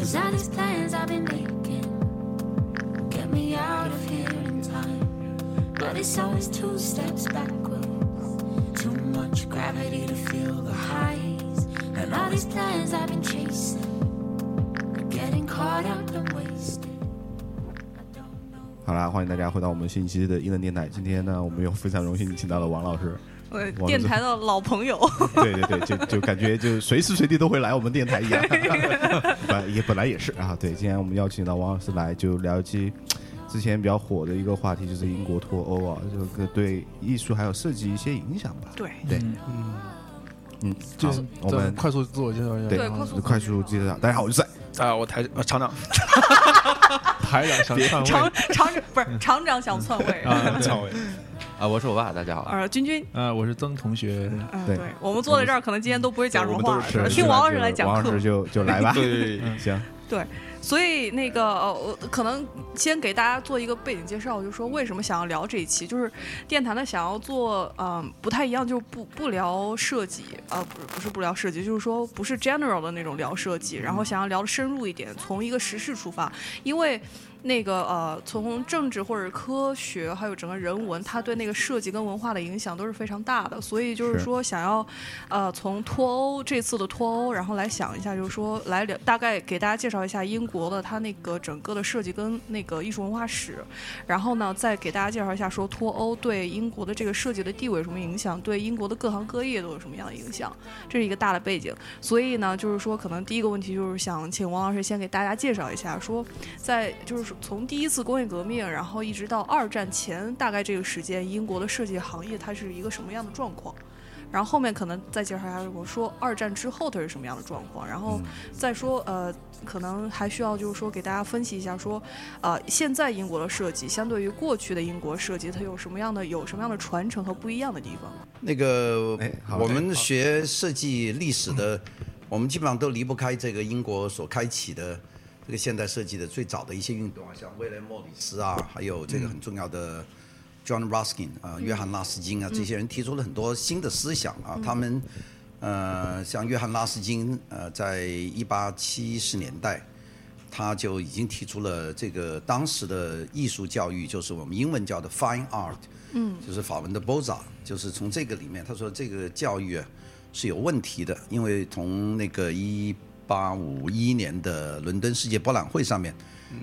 Cause all these plans I've been making get me out of here in time. But it's always two steps backwards. Too much gravity to feel the highs. And all these plans I've been chasing are getting caught up and wasted. I don't know. 好啦，欢迎大家回到我们新一期的英文电台。今天呢，我们又非常荣幸请到了王老师。电台的老朋友，对对对，就就感觉就随时随地都会来我们电台一样。本也本来也是啊，对，今天我们邀请到王老师来，就聊一期之前比较火的一个话题，就是英国脱欧啊，这个对艺术还有设计一些影响吧。对对，嗯，嗯，就是，我们快速自我介绍一下。对对快速快速介绍。大家好，我是赛。啊，我台呃厂长 台长想篡厂位厂长不是厂长想篡位。啊，对篡位，啊，我是我爸，大家好。呃，君君，啊，我是曾同学，嗯，对对我们坐在这儿，可能今天都不会讲什么话，是听王老师来讲课王老师。就 就来吧。对，行，对所以那个呃，我可能先给大家做一个背景介绍，就是说为什么想要聊这一期，就是电台呢想要做嗯、不太一样，就是不不聊设计啊、不是不是不聊设计，就是说不是 general 的那种聊设计，然后想要聊的深入一点，从一个时事出发，因为。那个呃，从政治或者科学，还有整个人文，它对那个设计跟文化的影响都是非常大的。所以就是是说，想要呃从脱欧这次的脱欧，然后来想一下，就是说来了大概给大家介绍一下英国的它那个整个的设计跟那个艺术文化史，然后呢再给大家介绍一下说脱欧对英国的这个设计的地位有什么影响，对英国的各行各业都有什么样的影响，这是一个大的背景。所以呢，就是说可能第一个问题就是想请王老师先给大家介绍一下，说在就是说从第一次工业革命，然后一直到二战前大概这个时间，英国的设计行业它是一个什么样的状况？然后后面可能再介绍一下，我说二战之后它是什么样的状况，然后再说呃，可能还需要就是说给大家分析一下说，呃，现在英国的设计相对于过去的英国设计，它有什么样的有什么样的传承和不一样的地方？那个哎我们学设计历史的，我们基本上都离不开这个英国所开启的这个现代设计的最早的一些运动啊，像威廉莫里斯啊，还有这个很重要的 John Ruskin 啊、约翰拉斯金啊，这些人提出了很多新的思想啊，他们呃，像约翰拉斯金呃，在一八七十年代。他就已经提出了这个当时的艺术教育，就是我们英文叫的 fine art，嗯，就是法文的 Beaux-Arts，就是从这个里面，他说这个教育啊是有问题的，因为从那个一八五一年的伦敦世界博览会上面，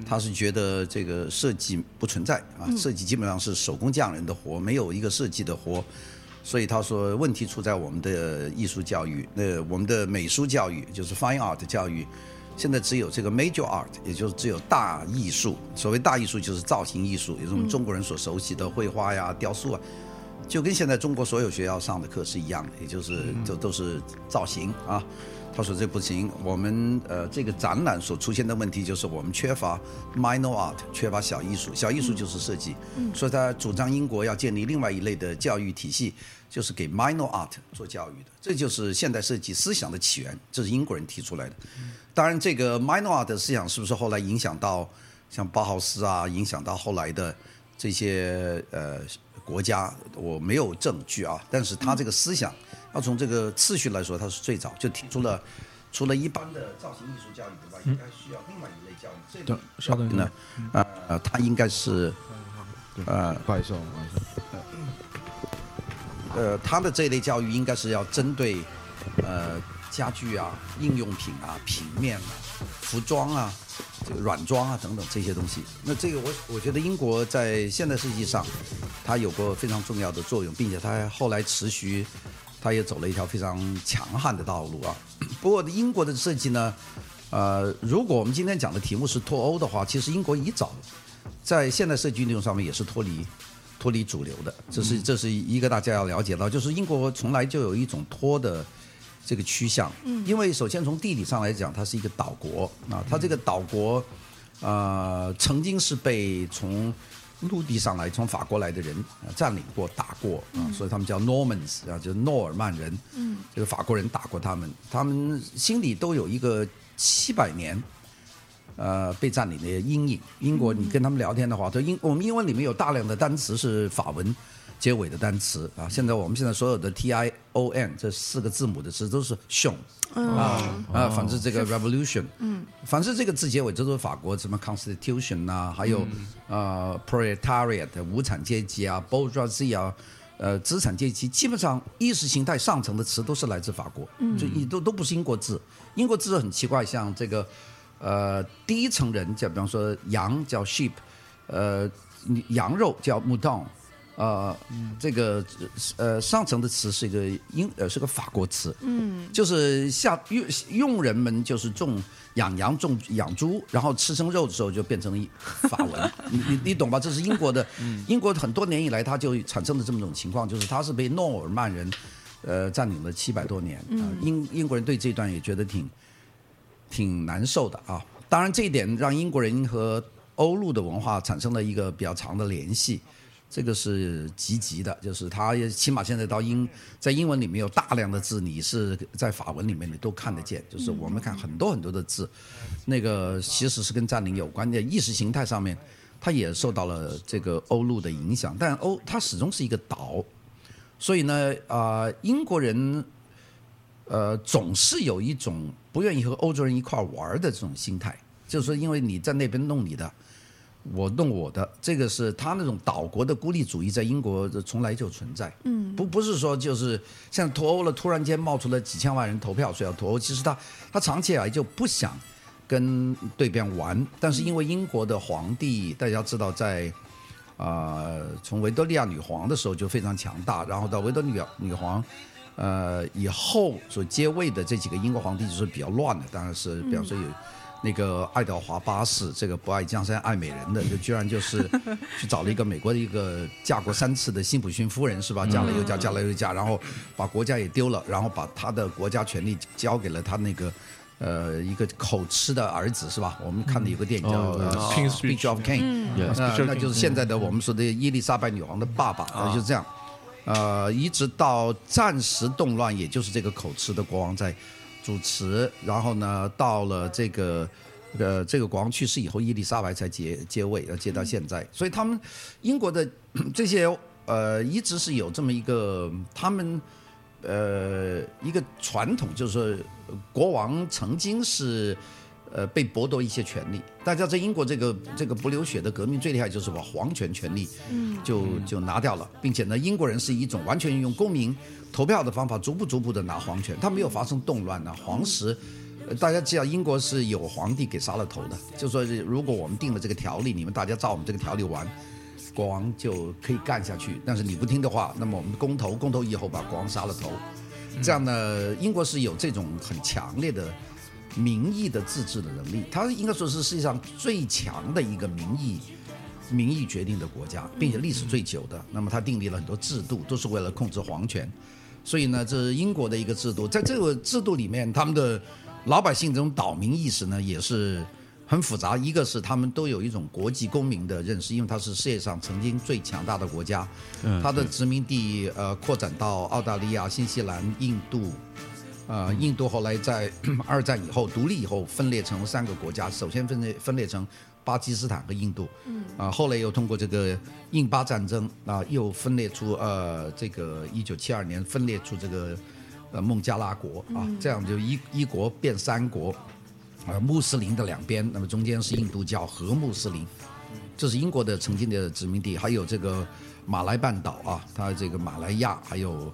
他是觉得这个设计不存在啊，设计基本上是手工匠人的活，没有一个设计的活。所以他说，问题出在我们的艺术教育，那，我们的美术教育，就是 fine art 教育，现在只有这个 major art，也就是只有大艺术。所谓大艺术就是造型艺术，也是我们中国人所熟悉的绘画呀、雕塑啊，就跟现在中国所有学校上的课是一样的，也就是都都是造型啊。他说这不行，我们呃这个展览所出现的问题就是我们缺乏 minor art，缺乏小艺术，小艺术就是设计，所以他主张英国要建立另外一类的教育体系，就是给 minor art 做教育的，这就是现代设计思想的起源，这是英国人提出来的。当然，这个 minor art 的思想是不是后来影响到像包豪斯啊，影响到后来的这些呃国家，我没有证据啊。但是他这个思想，要从这个次序来说，他是最早就提出了，除了一般的造型艺术教育以外，应该需要另外一类教育。这对个稍等一下呢，呃，他应该是呃不好意思哦，不好意思。呃，他的这一类教育应该是要针对呃家具啊、应用品啊、平面啊、服装啊、这个软装啊等等这些东西。那这个我我觉得英国在现代设计上，它有过非常重要的作用，并且它后来持续，它也走了一条非常强悍的道路啊。不过英国的设计呢，呃，如果我们今天讲的题目是脱欧的话，其实英国一早在现代设计运动上面也是脱离脱离主流的，这是这是一个大家要了解到，就是英国从来就有一种脱的这个趋向，嗯，因为首先从地理上来讲，它是一个岛国啊，它这个岛国，呃，曾经是被从陆地上来从法国来的人啊占领过、打过啊，所以他们叫 Normans 啊，就是诺尔曼人，嗯，这个法国人打过他们，他们心里都有一个七百年。呃，被占领的阴影。英国，你跟他们聊天的话，都英我们英文里面有大量的单词是法文，结尾的单词啊。现在我们现在所有的 T I O N 这四个字母的词都是 “shon” 啊啊，反正这个 revolution，嗯，反正这个字结尾这都是法国什么 constitution 呐、还有呃 proletariat 无产阶级啊，bourgeoisie 啊。呃，资产阶级基本上意识形态上层的词都是来自法国，就你都都不是英国字。英国字很奇怪，像这个呃第一层人叫，比方说羊叫 sheep，呃羊肉叫 mouton，呃这个呃上层的词是一个英呃是个法国词，嗯，就是下用用人们就是种养羊种养猪，然后吃生肉的时候就变成了一法文，你你你懂吧？这是英国的，英国很多年以来它就产生了这么种情况，就是它是被诺尔曼人呃占领了七百多年，啊英英国人对这段也觉得挺挺难受的啊。当然，这一点让英国人和欧陆的文化产生了一个比较长的联系，这个是积极的，就是它起码现在到英在英文里面有大量的字，你是在法文里面你都看得见，就是我们看很多很多的字，那个其实是跟占领有关的，意识形态上面它也受到了这个欧陆的影响，但欧它始终是一个岛，所以呢，啊、英国人。呃，总是有一种不愿意和欧洲人一块玩的这种心态，就是说，因为你在那边弄你的，我弄我的，这个是他那种岛国的孤立主义，在英国从来就存在。嗯，不不是说就是像脱欧了，突然间冒出了几千万人投票说要脱欧，其实他他长期以来就不想跟对边玩，但是因为英国的皇帝，大家知道在。啊、从维多利亚女皇的时候就非常强大，然后到维多利亚女皇，呃以后所接位的这几个英国皇帝就是比较乱的，当然是比方说有那个爱德华八世，这个不爱江山爱美人的，就居然就是去找了一个美国的一个嫁过三次的辛普逊夫人是吧？嫁了又嫁，嫁了又嫁，然后把国家也丢了，然后把他的国家权力交给了他那个。呃，一个口吃的儿子是吧？我们看的有个电影叫 Speech of King，、那那就是现在的我们说的伊丽莎白女王的爸爸，呃就是这样。呃，一直到暂时动乱，也就是这个口吃的国王在主持，然后呢，到了这个呃这个国王去世以后，伊丽莎白才接接位，要接到现在。所以他们英国的这些呃，一直是有这么一个他们呃一个传统，就是国王曾经是。呃，被剥夺一些权利。大家在英国这个这个不流血的革命最厉害，就是把皇权权利就就拿掉了，并且呢，英国人是一种完全用公民投票的方法，逐步逐步的拿皇权，他没有发生动乱呢。皇室，呃大家知道英国是有皇帝给杀了头的，就说如果我们定了这个条例，你们大家照我们这个条例玩。国王就可以干下去，但是你不听的话，那么我们公投，公投以后把国王杀了头，这样呢，英国是有这种很强烈的民意的自治的能力，它应该说是世界上最强的一个民意民意决定的国家，并且历史最久的。那么它订立了很多制度，都是为了控制皇权。所以呢，这是英国的一个制度，在这个制度里面，他们的老百姓这种岛民意识呢，也是很复杂。一个是他们都有一种国际公民的认识，因为它是世界上曾经最强大的国家，它的殖民地呃扩展到澳大利亚、新西兰、印度。呃，印度后来在 二战以后独立以后分裂成三个国家，首先分裂分裂成巴基斯坦和印度，嗯，啊，后来又通过这个印巴战争啊，又分裂出呃这个一九七二年分裂出这个呃孟加拉国啊，这样就一一国变三国，呃穆斯林的两边，那么中间是印度教和穆斯林，这是英国的曾经的殖民地，还有这个马来半岛啊，它这个马来亚还有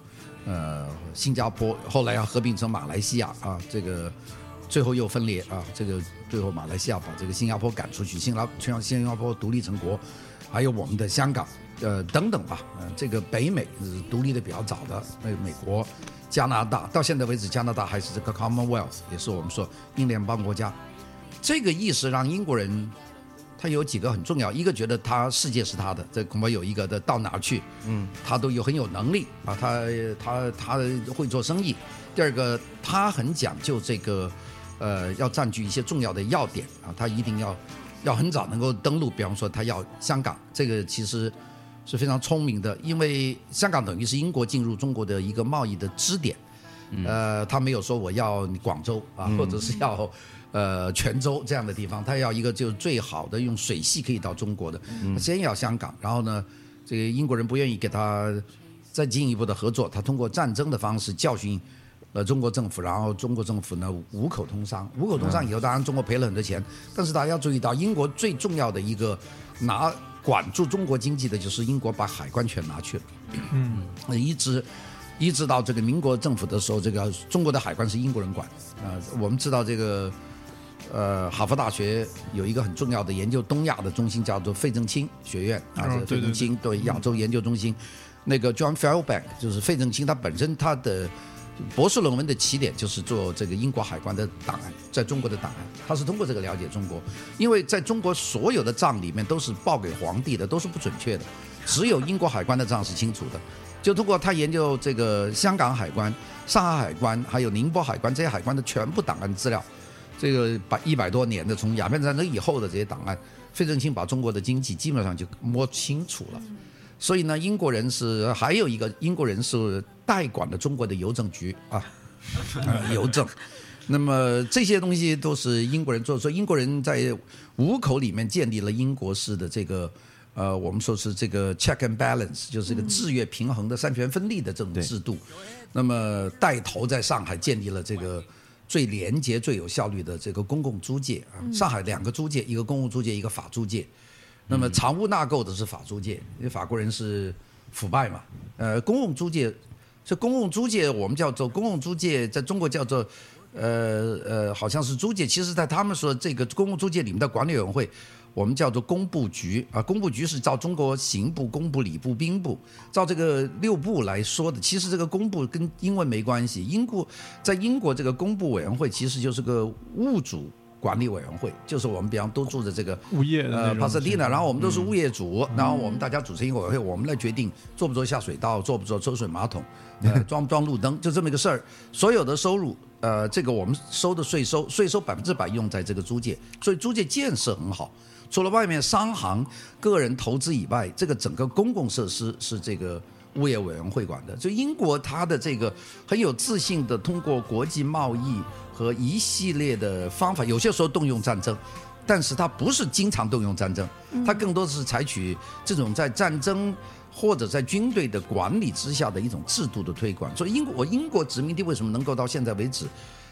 呃新加坡，后来要合并成马来西亚啊，这个最后又分裂啊，这个最后马来西亚把这个新加坡赶出去，新加全新加坡独立成国，还有我们的香港呃等等吧，呃这个北美是独立的比较早的，那个美国。加拿大到现在为止，加拿大还是这个 Commonwealth，也是我们说英联邦国家。这个意识让英国人他有几个很重要，一个觉得他世界是他的，这恐怕有一个的到哪去，嗯，他都有很有能力啊，他他他会做生意。第二个，他很讲究这个，呃，要占据一些重要的要点啊，他一定要要很早能够登陆，比方说他要香港，这个其实是非常聪明的，因为香港等于是英国进入中国的一个贸易的支点。呃，他没有说我要广州啊，或者是要呃泉州这样的地方，他要一个就是最好的用水系可以到中国的，先要香港，然后呢，这个英国人不愿意给他再进一步的合作，他通过战争的方式教训呃中国政府，然后中国政府呢五口通商，五口通商以后，当然中国赔了很多钱，但是大家要注意到，英国最重要的一个拿管住中国经济的就是英国把海关权拿去了，嗯，一直。一直到这个民国政府的时候，这个中国的海关是英国人管。啊、我们知道这个，呃，哈佛大学有一个很重要的研究东亚的中心，叫做费正清学院啊，这费正清对亚洲研究中心。那个 John Fairbank 就是费正清，他本身他的博士论文的起点就是做这个英国海关的档案，在中国的档案，他是通过这个了解中国，因为在中国所有的账里面都是报给皇帝的，都是不准确的，只有英国海关的账是清楚的。就通过他研究这个香港海关、上海海关，还有宁波海关这些海关的全部档案资料，这个百一百多年的从鸦片战争以后的这些档案，费正清把中国的经济基本上就摸清楚了。所以呢，英国人是还有一个英国人是代管的中国的邮政局啊，呃邮政。那么这些东西都是英国人做，所以英国人在五口里面建立了英国式的这个呃，我们说是这个 check and balance，就是这个制约平衡的三权分立的这种制度。那么带头在上海建立了这个最廉洁、最有效率的这个公共租界啊，上海两个租界，一个公共租界，一个法租界。那么藏污纳垢的是法租界，因为法国人是腐败嘛。呃，公共租界，这公共租界我们叫做公共租界，在中国叫做呃呃，好像是租界。其实，在他们说这个公共租界里面的管理委员会，我们叫做工部局啊。工部局是照中国刑部、工部、礼部、兵部，照这个六部来说的。其实这个工部跟英文没关系，英国在英国这个工部委员会其实就是个物主。管理委员会就是我们，比方都住的这个物业的呃帕萨蒂娜，然后我们都是物业主，然后我们大家组成一个委员会，我们来决定做不做下水道，做不做抽水马桶，呃，装不装路灯，就这么一个事儿。所有的收入，呃，这个我们收的税收，税收百分之百用在这个租界，所以租界建设很好。除了外面商行、个人投资以外，这个整个公共设施是这个物业委员会管的。所以英国它的这个很有自信的通过国际贸易和一系列的方法，有些时候动用战争。但是它不是经常动用战争，它更多的是采取这种在战争或者在军队的管理之下的一种制度的推广。所以英国，我英国殖民地为什么能够到现在为止，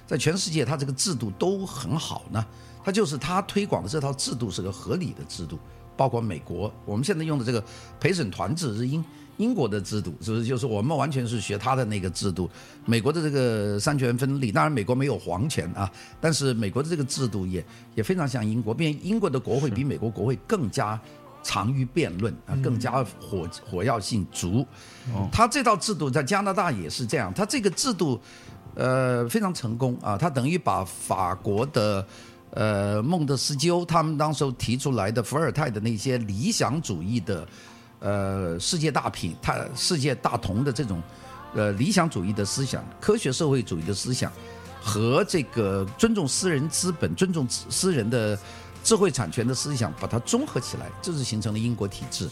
在全世界它这个制度都很好呢？它就是它推广的这套制度是个合理的制度，包括美国我们现在用的这个陪审团制是英英国的制度，是不是？就是我们完全是学他的那个制度。美国的这个三权分立，当然美国没有皇权啊，但是美国的这个制度也也非常像英国，并且英国的国会比美国国会更加长于辩论啊，更加火火药性足。他这套制度在加拿大也是这样，他这个制度呃非常成功啊，他等于把法国的。呃，孟德斯鸠他们当时提出来的伏尔泰的那些理想主义的，呃，世界大品、他世界大同的这种，呃，理想主义的思想、科学社会主义的思想，和这个尊重私人资本、尊重私私人的智慧产权的思想，把它综合起来，这是形成了英国体制，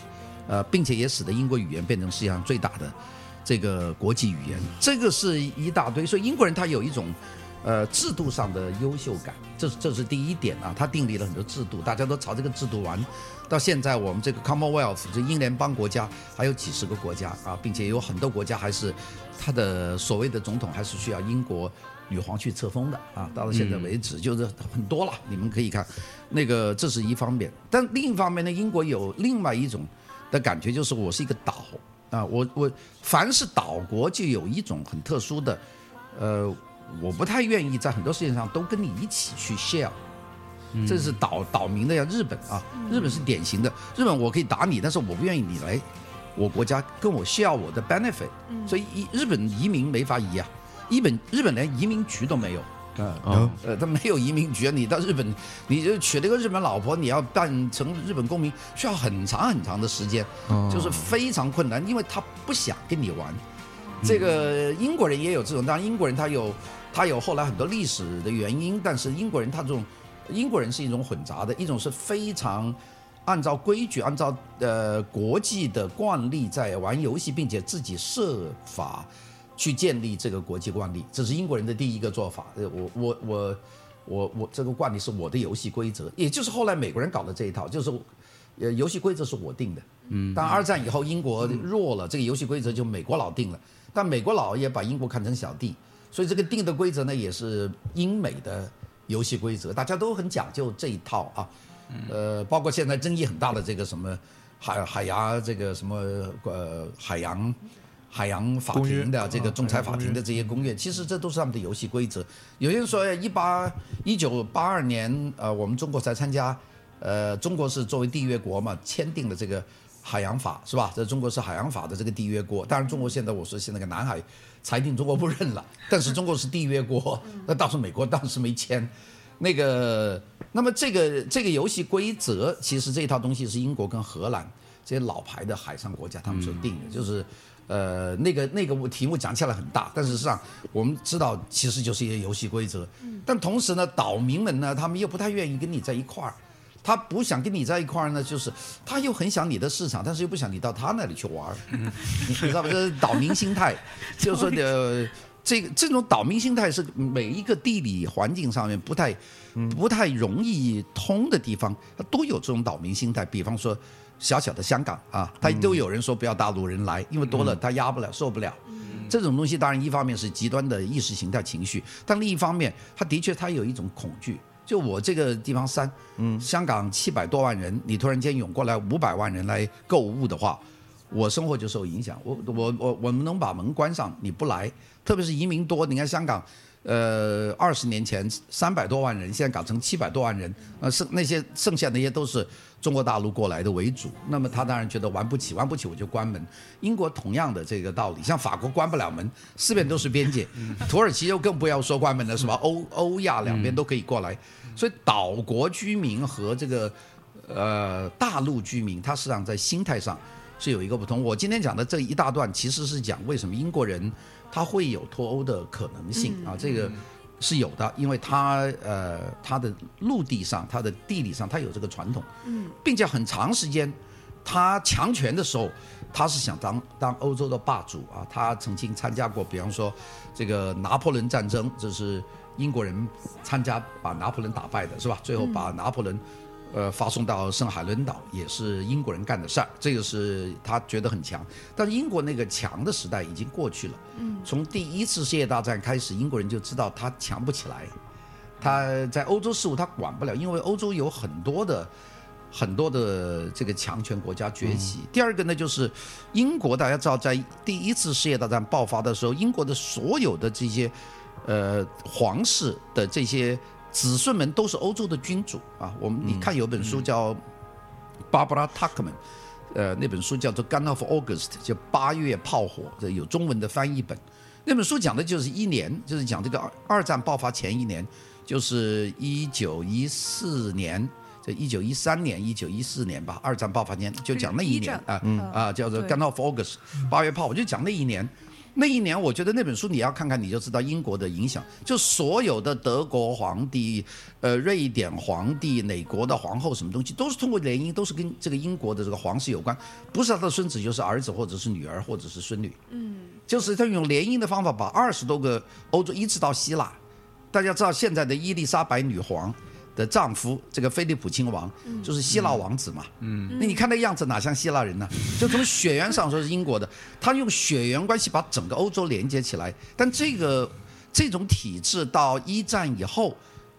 呃，并且也使得英国语言变成世界上最大的这个国际语言。这个是一大堆，所以英国人他有一种。呃，制度上的优秀感，这是这是第一点啊。他订立了很多制度，大家都朝这个制度玩。到现在，我们这个 Commonwealth 这英联邦国家还有几十个国家啊，并且有很多国家还是他的所谓的总统还是需要英国女皇去册封的啊。到了现在为止，就是很多了。你们可以看，那个这是一方面，但另一方面呢，英国有另外一种的感觉，就是我是一个岛啊，我我凡是岛国就有一种很特殊的，呃。我不太愿意在很多事情上都跟你一起去 share，这是岛岛民的呀。日本啊，日本是典型的。日本我可以打你，但是我不愿意你来我国家跟我 share 我的 benefit。所以日本移民没法移啊，日本日本连移民局都没有。嗯呃，他没有移民局，你到日本，你就娶了一个日本老婆，你要办成日本公民，需要很长很长的时间，就是非常困难，因为他不想跟你玩。这个英国人也有这种，当然英国人他有。他有后来很多历史的原因，但是英国人他这种，英国人是一种混杂的，一种是非常按照规矩、按照呃国际的惯例在玩游戏，并且自己设法去建立这个国际惯例，这是英国人的第一个做法。我我我我我这个惯例是我的游戏规则，也就是后来美国人搞的这一套，就是呃，游戏规则是我定的。嗯，但二战以后英国弱了，这个游戏规则就美国佬定了。但美国佬也把英国看成小弟，所以这个定的规则呢，也是英美的游戏规则，大家都很讲究这一套啊。呃，包括现在争议很大的这个什么海海牙这个什么呃海洋海洋法庭的这个啊仲裁法庭的这些公约，其实这都是他们的游戏规则。有些人说，一八一九八二年，呃，我们中国才参加，呃，中国是作为缔约国嘛，签订了这个海洋法，是吧？这中国是海洋法的这个缔约国。当然，中国现在我说现在个南海裁定中国不认了，但是中国是缔约国，那倒是美国当时没签。那个，那么这个这个游戏规则，其实这一套东西是英国跟荷兰这些老牌的海上国家他们所定的，就是。呃，那个那个题目讲起来很大，但事实上我们知道，其实就是一些游戏规则。但同时呢，岛民们呢，他们又不太愿意跟你在一块儿，他不想跟你在一块儿呢，就是他又很想你的市场，但是又不想你到他那里去玩儿，你你知道吧？这是岛民心态，就是说的这个这种岛民心态是每一个地理环境上面不太不太容易通的地方，它都有这种岛民心态。比方说小小的香港啊，他都有人说不要大陆人来，因为多了他压不了，受不了。这种东西当然一方面是极端的意识形态情绪，但另一方面，他的确他有一种恐惧。就我这个地方三，嗯，香港七百多万人，你突然间涌过来五百万人来购物的话，我生活就受影响。我我我我们能把门关上，你不来，特别是移民多，你看香港，呃，二十年前三百多万人，现在搞成七百多万人，呃，剩那些剩下那些都是中国大陆过来的为主。那么他当然觉得玩不起，玩不起我就关门。英国同样的这个道理，像法国关不了门，四边都是边界，土耳其又更不要说关门了，是吧？欧欧亚两边都可以过来，所以岛国居民和这个呃大陆居民，他实际上在心态上是有一个不同。我今天讲的这一大段，其实是讲为什么英国人他会有脱欧的可能性啊，这个是有的，因为他呃他的陆地上、他的地理上，他有这个传统，嗯，并且很长时间他强权的时候，他是想当当欧洲的霸主啊，他曾经参加过，比方说这个拿破仑战争，这是英国人参加把拿破仑打败的是吧？最后把拿破仑。呃，发送到圣海伦岛也是英国人干的事儿，这个是他觉得很强。但是英国那个强的时代已经过去了。嗯，从第一次世界大战开始，英国人就知道他强不起来，他在欧洲事务他管不了，因为欧洲有很多的很多的这个强权国家崛起。第二个呢，就是英国，大家知道，在第一次世界大战爆发的时候，英国的所有的这些呃皇室的这些子孙们都是欧洲的君主啊。我们你看有本书叫 Barbara Tuchman。呃，那本书叫做《Gun of August》，叫八月炮火，这有中文的翻译本。那本书讲的就是一年，就是讲这个二二战爆发前一年，就是一九一四年，这一九一三年、一九一四年吧，二战爆发年就讲那一年啊啊，叫做《对 Gun of August》，八月炮我，就讲那一年。那一年，我觉得那本书你要看看，你就知道英国的影响。就所有的德国皇帝、呃瑞典皇帝、哪国的皇后，什么东西都是通过联姻，都是跟这个英国的这个皇室有关，不是他的孙子就是儿子，或者是女儿，或者是孙女。嗯，就是他用联姻的方法把二十多个欧洲一直到希腊。大家知道现在的伊丽莎白女皇的丈夫，这个菲利普亲王，就是希腊王子嘛。嗯，那你看那样子哪像希腊人呢？就从血缘上说是英国的，他用血缘关系把整个欧洲连接起来。但这个这种体制到一战以后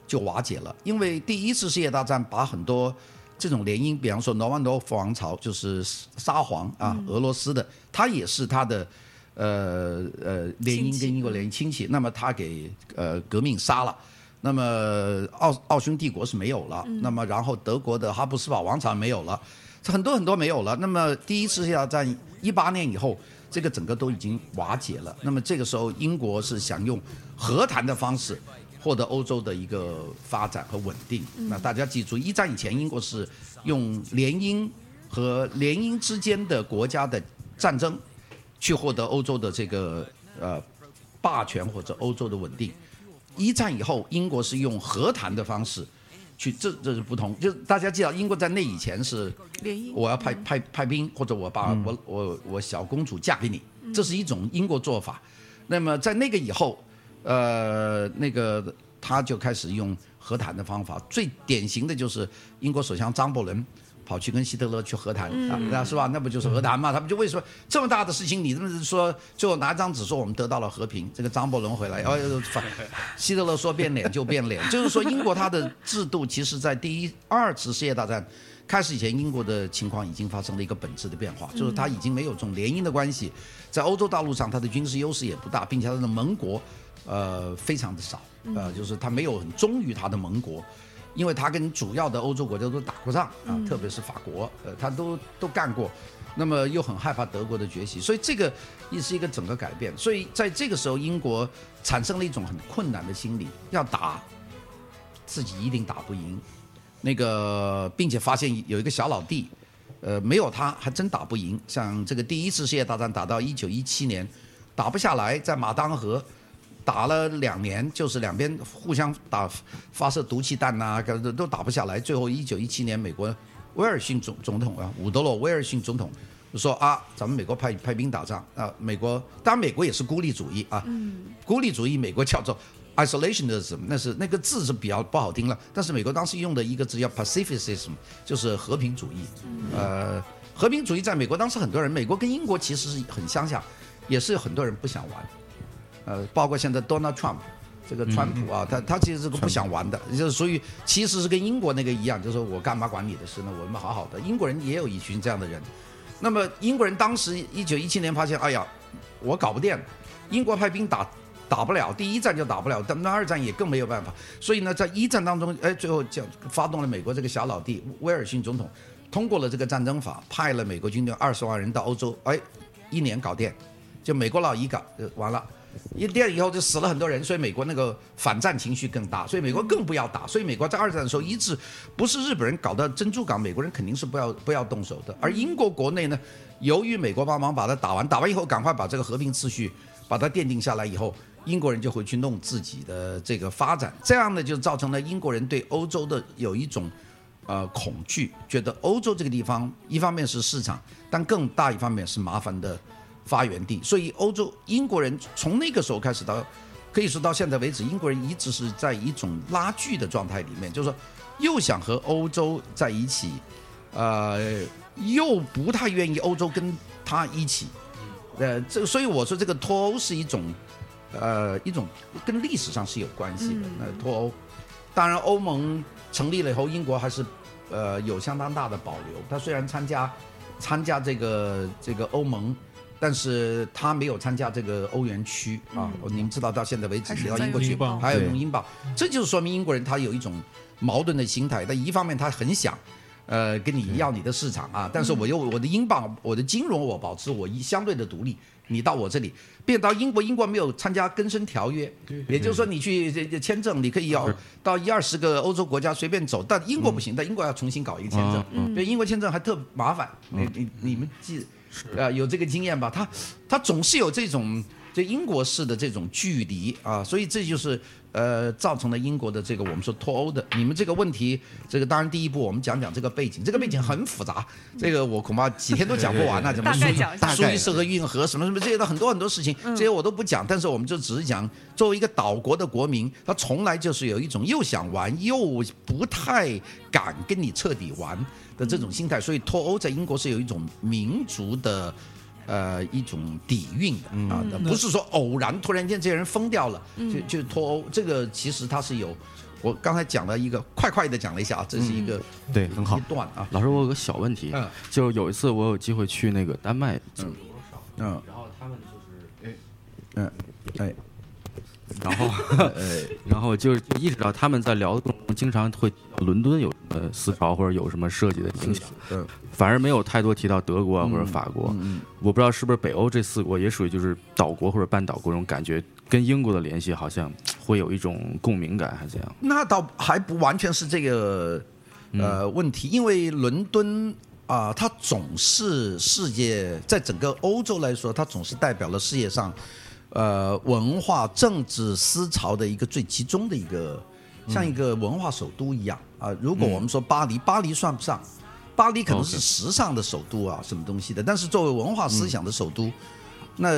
就瓦解了，因为第一次世界大战把很多这种联姻，比方说诺曼诺夫王朝就是沙皇啊，俄罗斯的，他也是他的。呃呃，联姻跟英国联姻亲戚，那么他给呃革命杀了，那么奥奥匈帝国是没有了，那么然后德国的哈布斯堡王朝没有了，这很多很多没有了。那么第一次世界大战一八年以后，这个整个都已经瓦解了。那么这个时候，英国是想用和谈的方式获得欧洲的一个发展和稳定。那大家记住，一战以前，英国是用联姻和联姻之间的国家的战争。去获得欧洲的这个呃霸权或者欧洲的稳定。一战以后，英国是用和谈的方式去，这这是不同。就是大家知道，英国在那以前是我要派派派兵，或者我把我我我小公主嫁给你，这是一种英国做法。那么在那个以后，呃，那个他就开始用和谈的方法，最典型的就是英国首相张伯伦跑去跟希特勒去和谈啊，那是吧？那不就是和谈嘛？他们就为什么这么大的事情，你这么说，最后拿张纸说我们得到了和平？这个张伯伦回来，哦，反 希特勒说变脸就变脸，就是说英国它的制度，其实在第一、二次世界大战开始以前，英国的情况已经发生了一个本质的变化，就是它已经没有这种联姻的关系，在欧洲大陆上，它的军事优势也不大，并且它的盟国，呃，非常的少，呃，就是它没有很忠于它的盟国。因为他跟主要的欧洲国家都打过仗啊，特别是法国，呃，他都都干过，那么又很害怕德国的崛起，所以这个也是一个整个改变。所以在这个时候，英国产生了一种很困难的心理，要打，自己一定打不赢，那个并且发现有一个小老弟，呃，没有他还真打不赢。像这个第一次世界大战打到一九一七年，打不下来，在马当河。打了两年，就是两边互相打发射毒气弹呐，都都打不下来。最后，一九一七年，美国威尔逊总总统啊，伍德洛威尔逊总统说啊，咱们美国派派兵打仗啊，美国当然美国也是孤立主义啊，嗯孤立主义美国叫做 isolationism，那是那个字是比较不好听了，但是美国当时用的一个字叫 pacificism，就是和平主义。呃，和平主义在美国当时很多人，美国跟英国其实是很相像，也是有很多人不想玩。呃，包括现在 Donald Trump 这个川普啊，他他其实是个不想玩的，就是所以其实是跟英国那个一样，就是我干嘛管你的事呢？我们好好的。英国人也有一群这样的人。那么英国人当时一九一七年发现，哎呀，我搞不定，英国派兵打打不了，第一战就打不了，但那二战也更没有办法。所以呢，在一战当中，哎，最后就发动了美国这个小老弟威尔逊总统通过了这个战争法，派了美国军队二十万人到欧洲，哎，一年搞定，就美国佬一搞就完了。一电以后就死了很多人，所以美国那个反战情绪更大，所以美国更不要打。所以美国在二战的时候一直不是日本人搞的珍珠港，美国人肯定是不要不要动手的。而英国国内呢，由于美国帮忙把它打完，打完以后赶快把这个和平秩序把它奠定下来以后，英国人就会去弄自己的这个发展，这样呢就造成了英国人对欧洲的有一种呃恐惧，觉得欧洲这个地方一方面是市场，但更大一方面是麻烦的。发源地，所以欧洲英国人从那个时候开始到，可以说到现在为止，英国人一直是在一种拉锯的状态里面，就是说又想和欧洲在一起，呃，又不太愿意欧洲跟他一起，呃，这所以我说这个脱欧是一种，呃，一种跟历史上是有关系的。那脱欧，当然欧盟成立了以后，英国还是呃有相当大的保留。他虽然参加参加这个这个欧盟。但是他没有参加这个欧元区啊，你们知道到现在为止，只要英国去，还要用英镑，这就是说明英国人他有一种矛盾的心态。但一方面他很想，呃，跟你要你的市场啊，但是我又我的英镑，我的金融我保持我一相对的独立，你到我这里，变到英国，英国没有参加更生条约，也就是说你去签证，你可以要到一二十个欧洲国家随便走，但英国不行，但英国要重新搞一个签证，对，英国签证还特麻烦，你你你们记。啊，有这个经验吧？他他总是有这种这英国式的这种距离啊，所以这就是呃造成了英国的这个我们说脱欧的。你们这个问题，这个当然第一步我们讲讲这个背景，这个背景很复杂，这个我恐怕几天都讲不完了。怎么苏苏伊士河运河什么什么这些的很多很多事情，这些我都不讲。但是我们就只是讲，作为一个岛国的国民，他从来就是有一种又想玩又不太敢跟你彻底玩。的这种心态，所以脱欧在英国是有一种民族的，呃，一种底蕴的啊，不是说偶然突然间这些人疯掉了就就脱欧。这个其实它是有，我刚才讲了一个快快的讲了一下啊，这是一个对很好。一段啊。老师，我有个小问题，就有一次我有机会去那个丹麦，嗯。嗯，然后他们就是哎。嗯哎。然后，呃，然后就意识到他们在聊的过程中，经常会伦敦有什么思潮或者有什么设计的影响，嗯，反而没有太多提到德国啊或者法国。嗯，我不知道是不是北欧这四国也属于就是岛国或者半岛国这种感觉，跟英国的联系好像会有一种共鸣感，还是怎样？那倒还不完全是这个呃问题，因为伦敦啊，它总是世界在整个欧洲来说，它总是代表了世界上。呃，文化、政治思潮的一个最集中的一个，像一个文化首都一样啊。如果我们说巴黎，巴黎算不上，巴黎可能是时尚的首都啊，什么东西的。但是作为文化思想的首都，那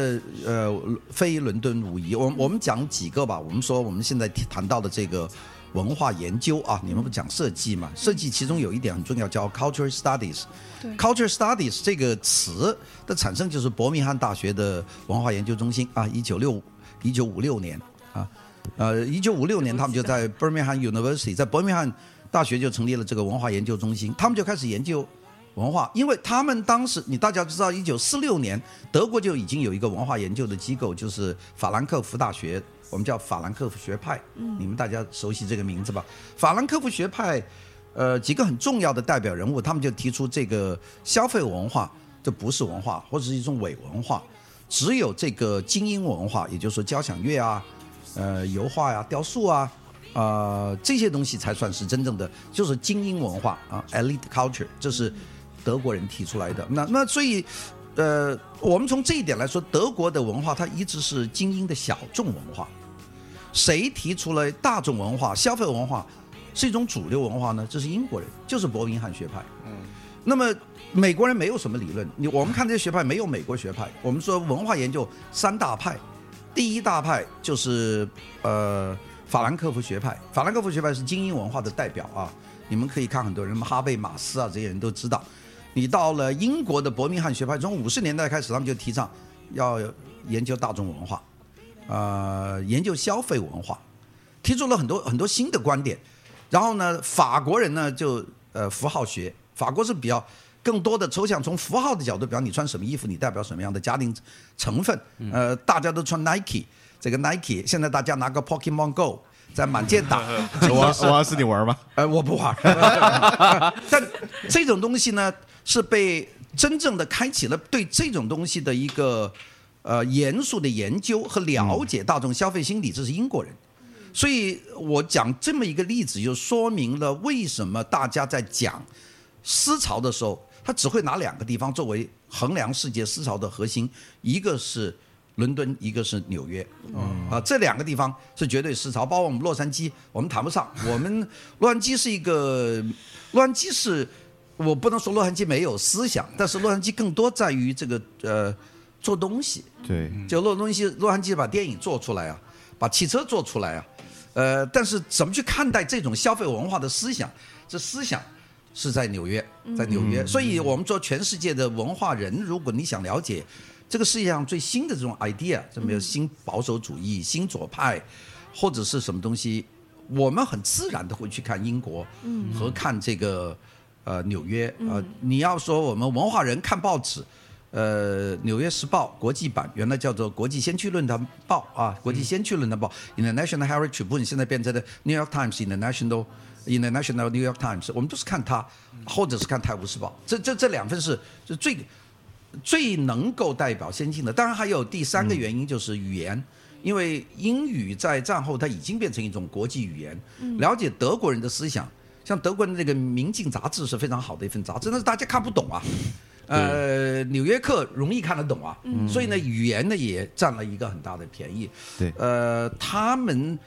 呃，非伦敦无疑。我我们讲几个吧。我们说我们现在谈到的这个文化研究啊，你们不讲设计嘛？设计其中有一点很重要，叫 cultural studies。对 culture studies 这个词的产生就是伯明翰大学的文化研究中心啊，一九六一九五六年啊，呃，一九五六年他们就在 Birmingham University，在伯明翰大学就成立了这个文化研究中心，他们就开始研究文化，因为他们当时你大家知道，一九四六年德国就已经有一个文化研究的机构，就是法兰克福大学，我们叫法兰克福学派，你们大家熟悉这个名字吧？法兰克福学派。呃，几个很重要的代表人物，他们就提出这个消费文化这不是文化，或者是一种伪文化，只有这个精英文化，也就是说交响乐啊、呃油画呀、雕塑啊、啊、这些东西才算是真正的，就是精英文化啊，elite culture，这是德国人提出来的。那那所以，呃，我们从这一点来说，德国的文化它一直是精英的小众文化。谁提出了大众文化、消费文化是一种主流文化呢？这是英国人，就是伯明翰学派。嗯，那么美国人没有什么理论，你我们看这些学派没有美国学派。我们说文化研究三大派，第一大派就是呃法兰克福学派，法兰克福学派是精英文化的代表啊。你们可以看很多人，哈贝马斯啊这些人都知道。你到了英国的伯明翰学派，从五十年代开始，他们就提倡要研究大众文化，呃，研究消费文化，提出了很多很多新的观点。然后呢，法国人呢就呃符号学，法国是比较更多的抽象，从符号的角度，比方你穿什么衣服，你代表什么样的家庭成分。呃，大家都穿 Nike，这个 Nike 现在大家拿个 Pokemon Go 在满街打，王王老师，你玩吗？呃，我不玩。但这种东西呢，是被真正的开启了对这种东西的一个呃严肃的研究和了解大众消费心理，这是英国人。所以我讲这么一个例子，就说明了为什么大家在讲思潮的时候，他只会拿两个地方作为衡量世界思潮的核心，一个是伦敦，一个是纽约。啊，这两个地方是绝对思潮，包括我们洛杉矶，我们谈不上。我们洛杉矶是一个，洛杉矶是，我不能说洛杉矶没有思想，但是洛杉矶更多在于这个呃做东西。对，就洛东西，洛杉矶把电影做出来啊，把汽车做出来啊，呃，但是怎么去看待这种消费文化的思想？这思想是在纽约，在纽约。所以我们做，全世界的文化人，如果你想了解这个世界上最新的这种 idea，这么有新保守主义、新左派，或者是什么东西，我们很自然的会去看英国，和看这个呃纽约。呃，你要说我们文化人看报纸。呃，《纽约时报》国际版原来叫做《国际先驱论坛报》啊，《国际先驱论坛报》（International Herald Tribune） 现在变成了《New York Times International》（International New York Times）。我们都是看它，或者是看《泰晤士报》。这这这两份是是最最能够代表先进的。当然还有第三个原因就是语言，因为英语在战后它已经变成一种国际语言。了解德国人的思想，像德国的那个《明镜》杂志是非常好的一份杂志，但是大家看不懂啊。呃，《纽约客》容易看得懂啊，所以呢，语言呢也占了一个很大的便宜。对。呃，他们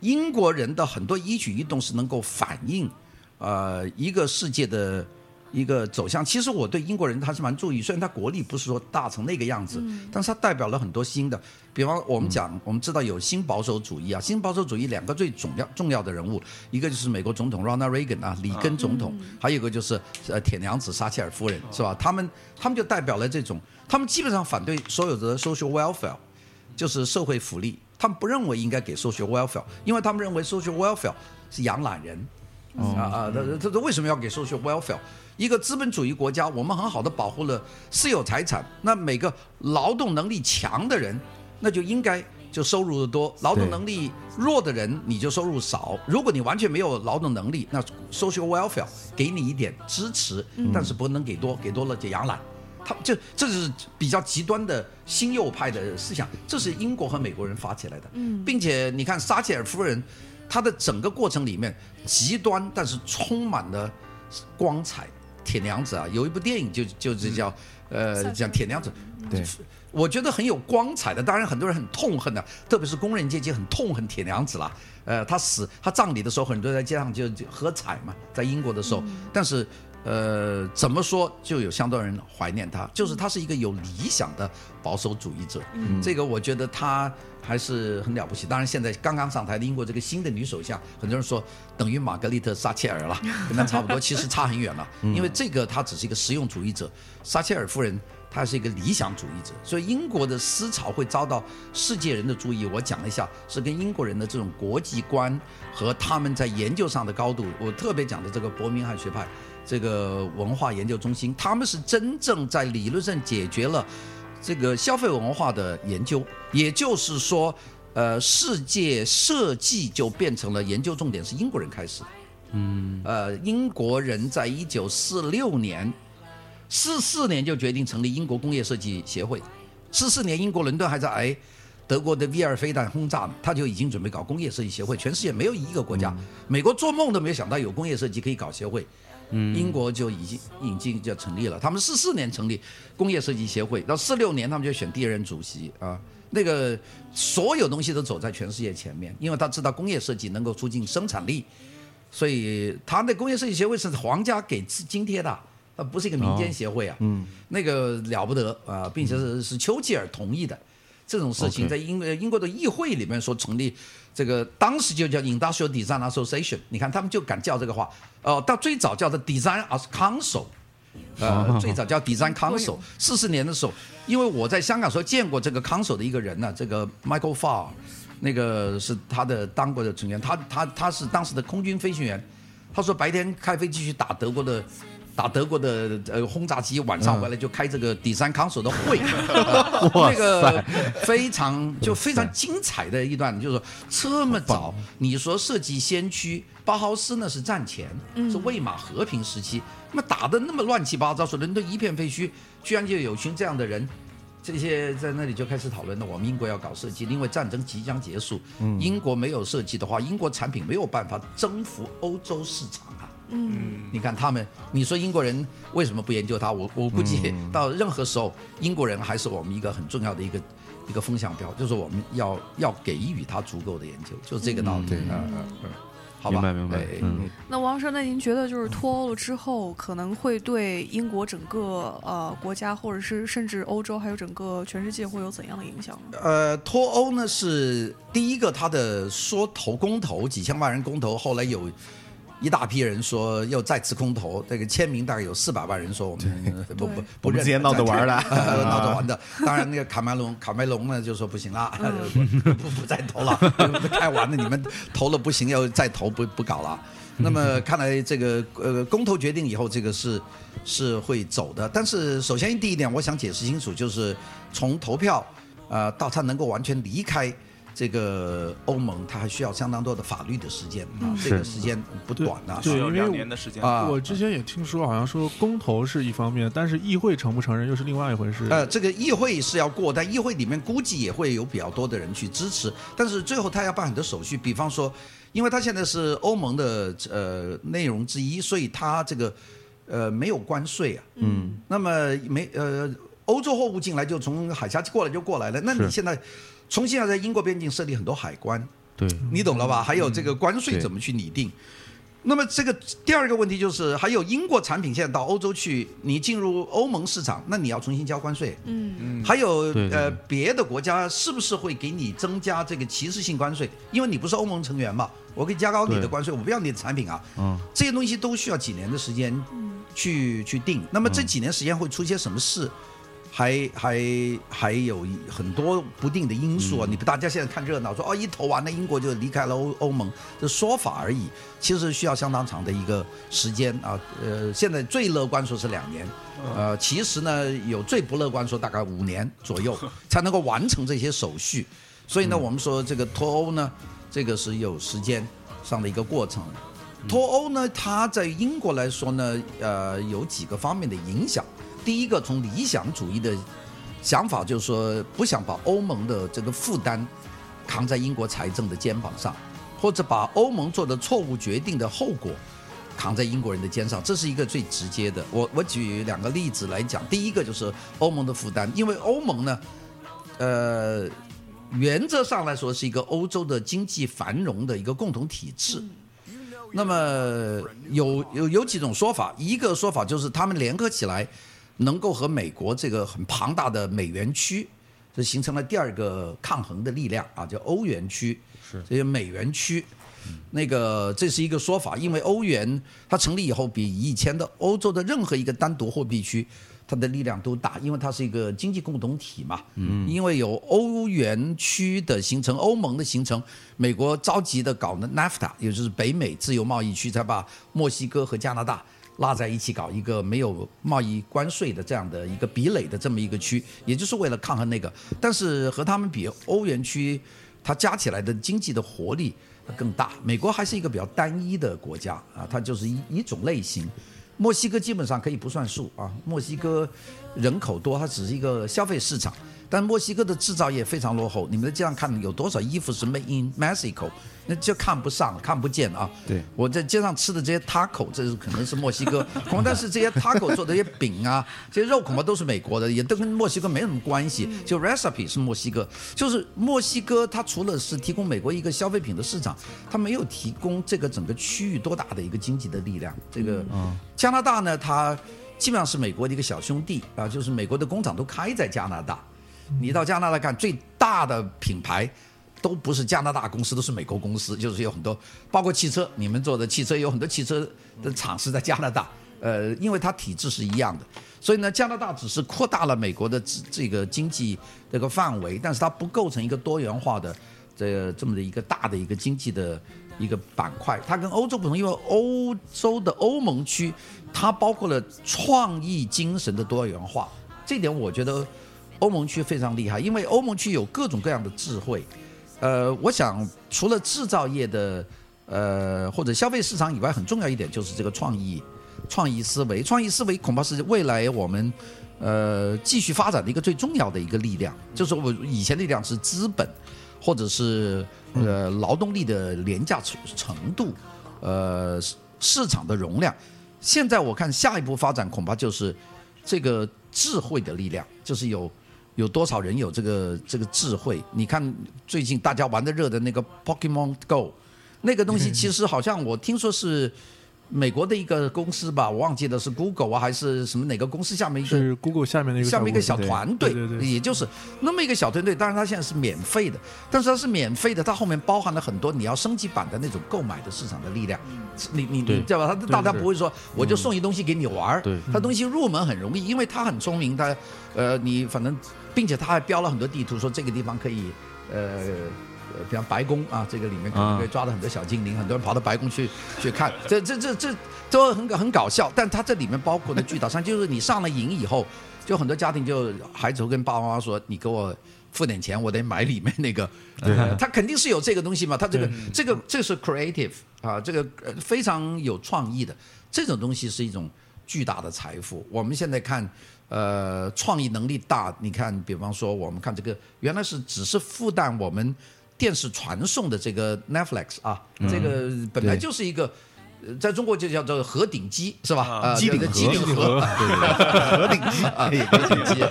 英国人的很多一举一动是能够反映呃一个世界的一个走向。其实我对英国人还是蛮注意，虽然他国力不是说大成那个样子，但是他代表了很多新的。比方我们讲，我们知道有新保守主义啊，新保守主义两个最重要重要的人物，一个就是美国总统 Ronald Reagan 啊，里根总统，还有一个就是呃铁娘子撒切尔夫人，是吧？他们他们就代表了这种，他们基本上反对所有的 social welfare，就是社会福利，他们不认为应该给 social welfare，因为他们认为 social welfare 是养懒人。啊啊！他他他为什么要给 social welfare？一个资本主义国家，我们很好的保护了私有财产，那每个劳动能力强的人，那就应该就收入的多；劳动能力弱的人，你就收入少。如果你完全没有劳动能力，那 social welfare 给你一点支持，但是不能给多，给多了就养懒。他就这是比较极端的新右派的思想，这是英国和美国人发起来的，并且你看撒切尔夫人。她的整个过程里面极端，但是充满了光彩。铁娘子啊，有一部电影就就是叫呃讲铁娘子，对，我觉得很有光彩的。当然很多人很痛恨的，特别是工人阶级很痛恨铁娘子啦。呃，她死，她葬礼的时候，很多人在街上就就喝彩嘛，在英国的时候。但是呃，怎么说就有相当人怀念他，就是他是一个有理想的保守主义者。嗯，这个我觉得他还是很了不起。当然，现在刚刚上台的英国这个新的女首相，很多人说等于玛格丽特·撒切尔了，跟她差不多，其实差很远了。因为这个她只是一个实用主义者，撒切尔夫人她是一个理想主义者，所以英国的思潮会遭到世界人的注意。我讲了一下，是跟英国人的这种国际观和他们在研究上的高度。我特别讲的这个伯明翰学派。这个文化研究中心，他们是真正在理论上解决了这个消费文化的研究，也就是说，呃，世界设计就变成了研究重点，是英国人开始。嗯，呃，英国人在一九四六年、四四年就决定成立英国工业设计协会，四四年英国伦敦还在挨德国的 V 二飞弹轰炸，他就已经准备搞工业设计协会，全世界没有一个国家，美国做梦都没有想到有工业设计可以搞协会。英国就已经引进就成立了，他们四四年成立工业设计协会，到四六年他们就选第一任主席啊，那个所有东西都走在全世界前面，因为他知道工业设计能够促进生产力，所以他那工业设计协会是皇家给津贴的，它不是一个民间协会啊，嗯，那个了不得啊，并且是是丘吉尔同意的，这种事情在英英国的议会里面说成立。这个当时就叫 Industrial Design Association，你看他们就敢叫这个话。哦，到最早叫做 Design as Council，呃，最早叫 Design Council。四十年的时候，因为我在香港时候见过这个 Council 的一个人呢，这个 Michael Farr，那个是他的当过的成员，他他他是当时的空军飞行员，他说白天开飞机去打德国的。打德国的呃轰炸机，晚上回来就开这个第三康所的会，那个非常就非常精彩的一段，就是说这么早，你说设计先驱包豪斯呢是战前，是魏玛和平时期，那么打的那么乱七八糟，说伦敦一片废墟，居然就有群这样的人，这些在那里就开始讨论了，我们英国要搞设计，因为战争即将结束，英国没有设计的话，英国产品没有办法征服欧洲市场。啊。嗯，你看他们，你说英国人为什么不研究它？我我估计到任何时候，英国人还是我们一个很重要的一个一个风向标，就是我们要要给予他足够的研究，就是这个道理。对，嗯嗯嗯，好吧，明白明白。嗯，那王生，那您觉得就是脱欧了之后，可能会对英国整个呃国家，或者是甚至欧洲，还有整个全世界会有怎样的影响呢？呃，脱欧呢是第一个，他的说投公投，几千万人公投，后来有。一大批人说要再次空投，这个签名大概有四百万人说我们不不不认，之前闹着玩的，闹着玩的。当然那个卡梅隆卡梅隆呢就说不行了，不不再投了，太晚了，你们投了不行，要再投不不搞了。那么看来这个呃公投决定以后，这个是是会走的。但是首先第一点，我想解释清楚，就是从投票呃到他能够完全离开。这个欧盟它还需要相当多的法律的时间啊，这个时间不短的，需要两年的时间。啊。我之前也听说，好像说公投是一方面，但是议会承不承认又是另外一回事。呃，这个议会是要过，但议会里面估计也会有比较多的人去支持，但是最后他要办很多手续，比方说，因为他现在是欧盟的呃内容之一，所以他这个呃没有关税啊，嗯，那么没呃欧洲货物进来就从海峡过来就过来了，那你现在。重新要在英国边境设立很多海关，对，你懂了吧？还有这个关税怎么去拟定？那么这个第二个问题就是，还有英国产品现在到欧洲去，你进入欧盟市场，那你要重新交关税。嗯嗯。还有呃，别的国家是不是会给你增加这个歧视性关税？因为你不是欧盟成员嘛，我可以加高你的关税，我不要你的产品啊。嗯。这些东西都需要几年的时间去去定。那么这几年时间会出些什么事？还还还有很多不定的因素啊！你大家现在看热闹，说哦一投完了，英国就离开了欧欧盟，这说法而已。其实需要相当长的一个时间啊。呃，现在最乐观说是两年，呃，其实呢有最不乐观说大概五年左右 才能够完成这些手续。所以呢，我们说这个脱欧呢，这个是有时间上的一个过程。脱欧呢，它在英国来说呢，呃，有几个方面的影响。第一个从理想主义的想法，就是说不想把欧盟的这个负担扛在英国财政的肩膀上，或者把欧盟做的错误决定的后果扛在英国人的肩上，这是一个最直接的。我我举两个例子来讲，第一个就是欧盟的负担，因为欧盟呢，呃，原则上来说是一个欧洲的经济繁荣的一个共同体制。那么有有有几种说法，一个说法就是他们联合起来，能够和美国这个很庞大的美元区，这形成了第二个抗衡的力量啊，叫欧元区，是这些美元区。那个这是一个说法，因为欧元它成立以后，比以前的欧洲的任何一个单独货币区，它的力量都大，因为它是一个经济共同体嘛。嗯，因为有欧元区的形成，欧盟的形成，美国着急的搞的 NAFTA，也就是北美自由贸易区，才把墨西哥和加拿大拉在一起搞一个没有贸易关税的这样的一个壁垒的这么一个区，也就是为了抗衡那个。但是和他们比，欧元区它加起来的经济的活力。更大，美国还是一个比较单一的国家啊，它就是一一种类型。墨西哥基本上可以不算数啊，墨西哥人口多，它只是一个消费市场。但墨西哥的制造业非常落后，你们在街上看有多少衣服是 made in Mexico，那就看不上、看不见啊。对，我在街上吃的这些 taco，这是可能是墨西哥，恐怕但是这些 taco 做的这些饼啊，这些肉恐怕都是美国的，也都跟墨西哥没什么关系。就 recipe 是墨西哥，就是墨西哥，它除了是提供美国一个消费品的市场，它没有提供这个整个区域多大的一个经济的力量。这个加拿大呢，它基本上是美国的一个小兄弟啊，就是美国的工厂都开在加拿大。你到加拿大看，最大的品牌都不是加拿大公司，都是美国公司。就是有很多，包括汽车，你们做的汽车有很多汽车的厂是在加拿大。呃，因为它体制是一样的，所以呢，加拿大只是扩大了美国的这个经济这个范围，但是它不构成一个多元化的这这么的一个大的一个经济的一个板块。它跟欧洲不同，因为欧洲的欧盟区它包括了创意精神的多元化，这点我觉得。欧盟区非常厉害，因为欧盟区有各种各样的智慧。呃，我想除了制造业的呃或者消费市场以外，很重要一点就是这个创意、创意思维。创意思维恐怕是未来我们呃继续发展的一个最重要的一个力量。就是我以前的力量是资本或者是呃劳动力的廉价程程度，呃市场的容量。现在我看下一步发展恐怕就是这个智慧的力量，就是有。有多少人有这个这个智慧？你看最近大家玩的热的那个 Pokemon Go，那个东西其实好像我听说是美国的一个公司吧，我忘记了是 Google 啊还是什么哪个公司下面一个是 Google 下面那个下面一个小团队，对对，也就是那么一个小团队。当然它现在是免费的，但是它是免费的，它后面包含了很多你要升级版的那种购买的市场的力量。你你你知道吧？他大家不会说我就送一东西给你玩儿，他东西入门很容易，因为他很聪明，他呃你反正。并且他还标了很多地图，说这个地方可以，呃，比方白宫啊，这个里面可能会抓到很多小精灵，很多人跑到白宫去 去看，这这这这都很很搞笑。但它这里面包括的巨大商，就是你上了瘾以后，就很多家庭就孩子会跟爸爸妈妈说：“你给我付点钱，我得买里面那个。” 他肯定是有这个东西嘛，他这个这个这是 creative 啊，这个非常有创意的这种东西是一种巨大的财富。我们现在看。呃，创意能力大，你看，比方说，我们看这个，原来是只是负担我们电视传送的这个 Netflix 啊，这个本来就是一个，在中国就叫做盒顶机，是吧？啊，机顶机顶盒，盒顶机啊，盒顶机。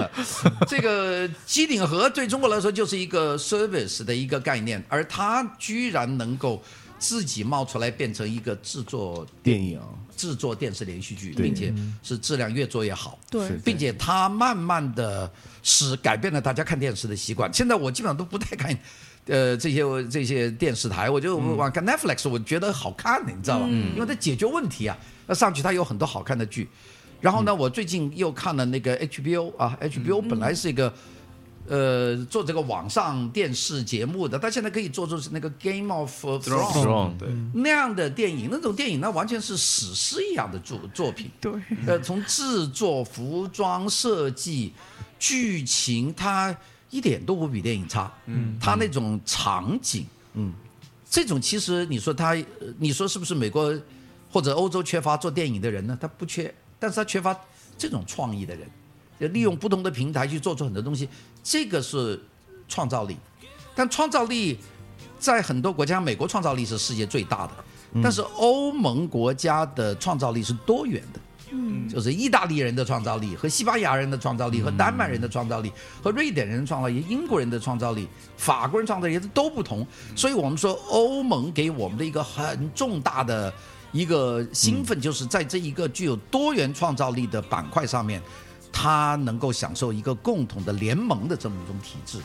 这个机顶盒对中国来说就是一个 service 的一个概念，而它居然能够自己冒出来变成一个制作电影。制作电视连续剧，并且是质量越做越好，对，并且它慢慢的使改变了大家看电视的习惯。现在我基本上都不太看，呃，这些这些电视台，我就往看 Netflix，我觉得好看的，你知道吧？因为它解决问题啊，那上去它有很多好看的剧。然后呢，我最近又看了那个 HBO 啊，HBO 本来是一个。呃，做这个网上电视节目的，他现在可以做出那个《Game of Thrones》那样的电影，那种电影那完全是史诗一样的作作品。对，呃，从制作、服装设计、剧情，它一点都不比电影差。嗯，它那种场景，嗯，这种其实你说他，你说是不是美国或者欧洲缺乏做电影的人呢？他不缺，但是他缺乏这种创意的人。利用不同的平台去做出很多东西，这个是创造力。但创造力在很多国家，美国创造力是世界最大的，但是欧盟国家的创造力是多元的。嗯就是意大利人的创造力和西班牙人的创造力和丹麦人的创造力和瑞典人的创造力、英国人的创造力、法国人创造力都不同，所以我们说欧盟给我们的一个很重大的一个兴奋，就是在这一个具有多元创造力的板块上面，它能够享受一个共同的联盟的这么一种体制。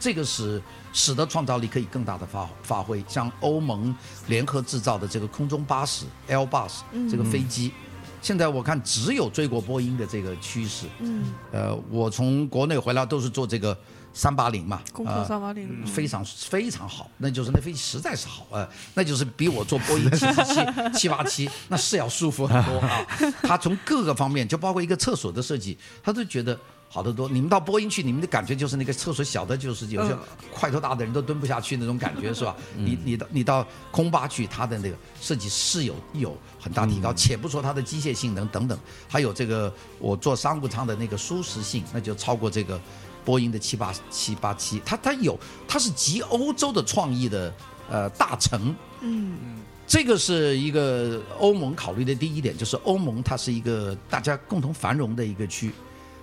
这个使使得创造力可以更大的发发挥。像欧盟联合制造的这个空中巴士 Airbus 这个飞机，现在我看只有追过波音的这个趋势。嗯，呃，我从国内回来都是做这个三八零嘛，攻克呃三八零，非常非常好，那就是那飞机实在是好，呃，那就是比我坐波音七四七、七八七 那是要舒服很多啊。他从各个方面，就包括一个厕所的设计，他都觉得好得多。你们到波音去，你们的感觉就是那个厕所小的，就是有些块头大的人都蹲不下去那种感觉，是吧？你你到你到空巴去，它的那个设计是有有很大提高，且不说它的机械性能等等，还有这个我坐商务舱的那个舒适性，那就超过这个。波音的七八七八七，它它有，它是集欧洲的创意的呃大成，嗯。这个是一个欧盟考虑的第一点，就是欧盟它是一个大家共同繁荣的一个区，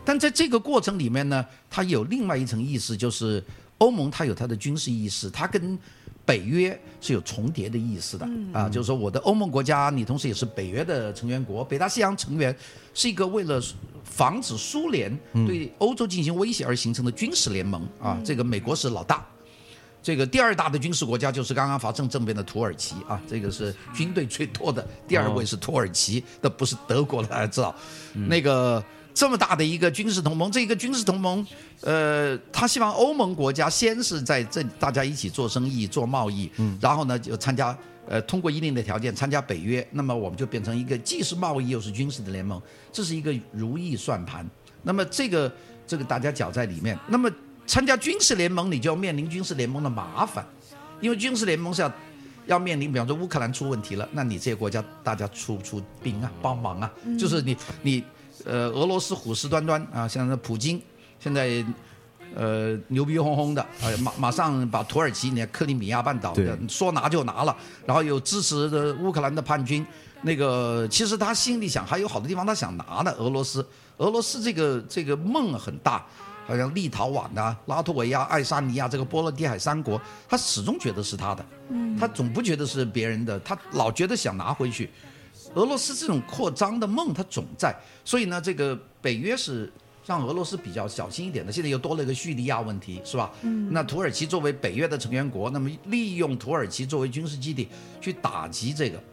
但在这个过程里面呢，它有另外一层意思，就是欧盟它有它的军事意识，它跟北约是有重叠的意思的啊，就是说我的欧盟国家，你同时也是北约的成员国，北大西洋成员是一个为了防止苏联对欧洲进行威胁而形成的军事联盟啊，这个美国是老大。这个第二大的军事国家就是刚刚发生政变的土耳其啊，这个是军队最多的，第二位是土耳其，那不是德国了，大家知道，那个这么大的一个军事同盟，这个军事同盟，呃，他希望欧盟国家先是在这大家一起做生意、做贸易，嗯然后呢就参加。呃，通过一定的条件参加北约，那么我们就变成一个既是贸易又是军事的联盟，这是一个如意算盘。那么这个这个大家搅在里面，那么参加军事联盟，你就要面临军事联盟的麻烦，因为军事联盟是要要面临，比方说乌克兰出问题了，那你这些国家大家出不出兵啊，帮忙啊，就是你你呃俄罗斯虎视眈眈啊，像那普京现在。呃，牛逼哄哄的，呃，马马上把土耳其、你看克里米亚半岛的说拿就拿了，然后有支持的乌克兰的叛军，那个其实他心里想还有好多地方他想拿的，俄罗斯，俄罗斯这个这个梦很大，好像立陶宛呐、拉脱维亚、爱沙尼亚这个波罗的海三国，他始终觉得是他的，他总不觉得是别人的，他老觉得想拿回去。俄罗斯这种扩张的梦，它总在，所以呢，这个北约是让俄罗斯比较小心一点的。现在又多了一个叙利亚问题，是吧？嗯。那土耳其作为北约的成员国，那么利用土耳其作为军事基地去打击这个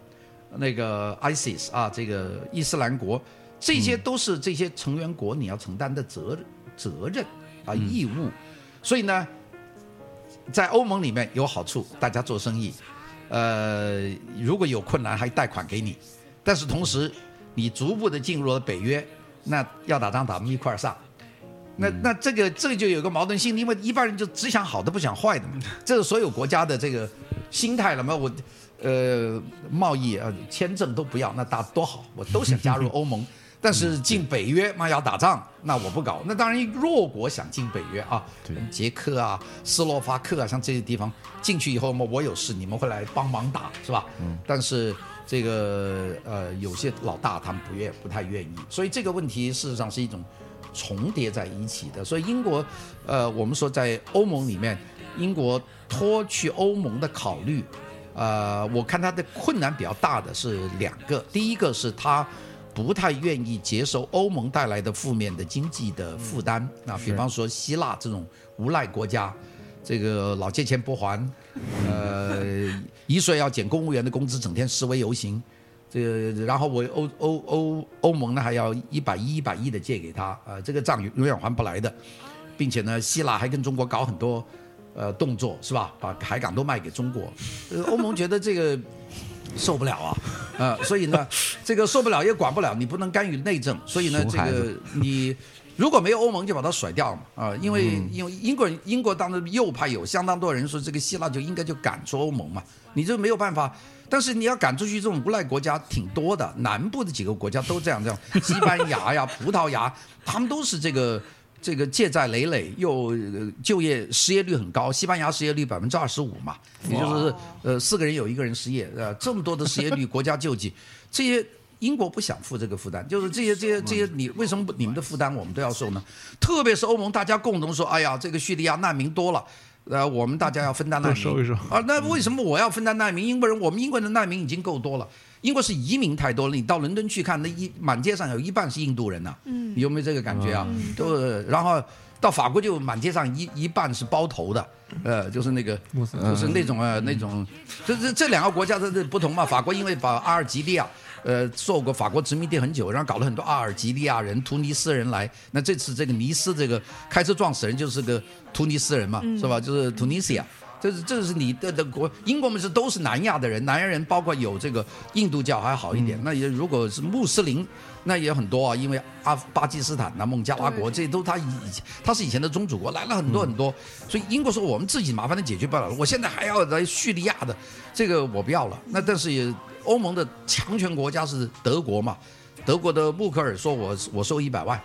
那个 ISIS 啊，这个伊斯兰国，这些都是这些成员国你要承担的责任责任啊义务。所以呢，在欧盟里面有好处，大家做生意，呃，如果有困难还贷款给你，但是同时你逐步的进入了北约，那要打仗打我们一块儿上。那那这个这个就有个矛盾性，因为一般人就只想好的不想坏的嘛，这是所有国家的这个心态了嘛。我呃贸易啊签证都不要，那打多好，我都想加入欧盟。但是进北约嘛要打仗，那我不搞。那当然弱国想进北约啊，捷克啊、斯洛伐克啊，像这些地方进去以后嘛，我有事你们会来帮忙打是吧？嗯但是这个呃有些老大他们不愿不太愿意，所以这个问题事实上是一种重叠在一起的。所以英国呃我们说在欧盟里面，英国脱去欧盟的考虑，呃我看它的困难比较大的是两个，第一个是他。不太愿意接受欧盟带来的负面的经济的负担啊，比方说希腊这种无赖国家，这个老借钱不还，呃，一岁要减公务员的工资，整天示威游行，这个然后我欧欧欧欧盟呢还要一百亿一百亿的借给他，呃，这个账永远还不来的，并且呢，希腊还跟中国搞很多呃动作是吧？把海港都卖给中国，呃，欧盟觉得这个。受不了啊，呃，所以呢，这个受不了也管不了，你不能干预内政，所以呢，这个你如果没有欧盟，就把它甩掉嘛，啊、因为因为英国人英国当时右派有相当多人说，这个希腊就应该就赶出欧盟嘛，你这没有办法。但是你要赶出去，这种无赖国家挺多的，南部的几个国家都这样，这样，西班牙呀、葡萄牙，他们都是这个这个借债累累，又呃就业失业率很高，西班牙失业率百分之二十五嘛，也就是呃四个人有一个人失业，呃这么多的失业率，国家救济，这些英国不想负这个负担，就是这些这些这些你为什么不你们的负担我们都要受呢？特别是欧盟，大家共同说，哎呀，这个叙利亚难民多了。呃，我们大家要分担难民，收一收啊。那为什么我要分担难民？英国人，我们英国人的难民已经够多了。英国是移民太多了，你到伦敦去看，那一满街上有一半是印度人呐、嗯你有没有这个感觉啊？都，然后到法国就满街上一一半是包头的，呃，就是那个，就是那种呃那种，这这这两个国家的这不同嘛。法国因为把阿尔及利亚。呃，受过法国殖民地很久，然后搞了很多阿尔及利亚人、突尼斯人来。那这次这个尼斯这个开车撞死人就是个突尼斯人嘛，是吧？就是突尼西亚。这是这是你的的国，英国们是都是南亚的人，南亚人包括有这个印度教还好一点，那也如果是穆斯林，那也很多啊，因为阿巴基斯坦呐、孟加拉国这些都他以以前他是以前的宗主国，来了很多很多，所以英国说我们自己麻烦的解决不了，我现在还要来叙利亚的，这个我不要了。那但是也欧盟的强权国家是德国嘛，德国的默克尔说我我收一百万，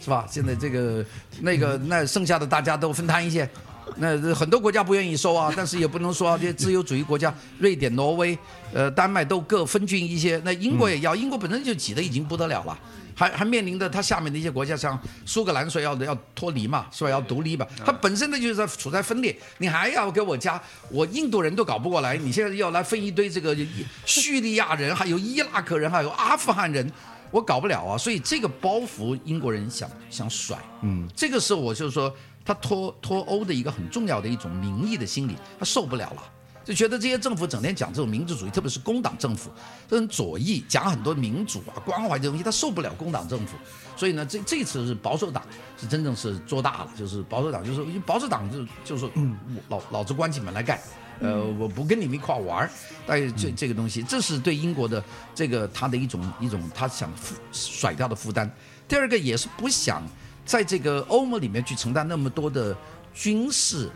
是吧？现在这个那个那剩下的大家都分摊一些。那很多国家不愿意收啊，但是也不能说这些自由主义国家，瑞典、挪威、呃丹麦都各分均一些。那英国也要，英国本身就挤得已经不得了了，还还面临着它下面的一些国家，像苏格兰说要要脱离嘛，是吧？要独立吧，它本身呢就是在处在分裂，你还要给我加，我印度人都搞不过来，你现在要来分一堆这个叙利亚人，还有伊拉克人，还有阿富汗人。我搞不了啊，所以这个包袱英国人想想甩，嗯，这个是我就是说他脱脱欧的一个很重要的一种民意的心理，他受不了了。就觉得这些政府整天讲这种民主主义，特别是工党政府，这种左翼讲很多民主啊、关怀这东西，他受不了工党政府。所以呢，这这次是保守党是真正是做大了，就是保守党就是因为保守党就就是，嗯，老老子关起门来干，呃，我不跟你们一块玩儿。但是这这个东西，这是对英国的这个他的一种一种他想负甩掉的负担。第二个也是不想在这个欧盟里面去承担那么多的军事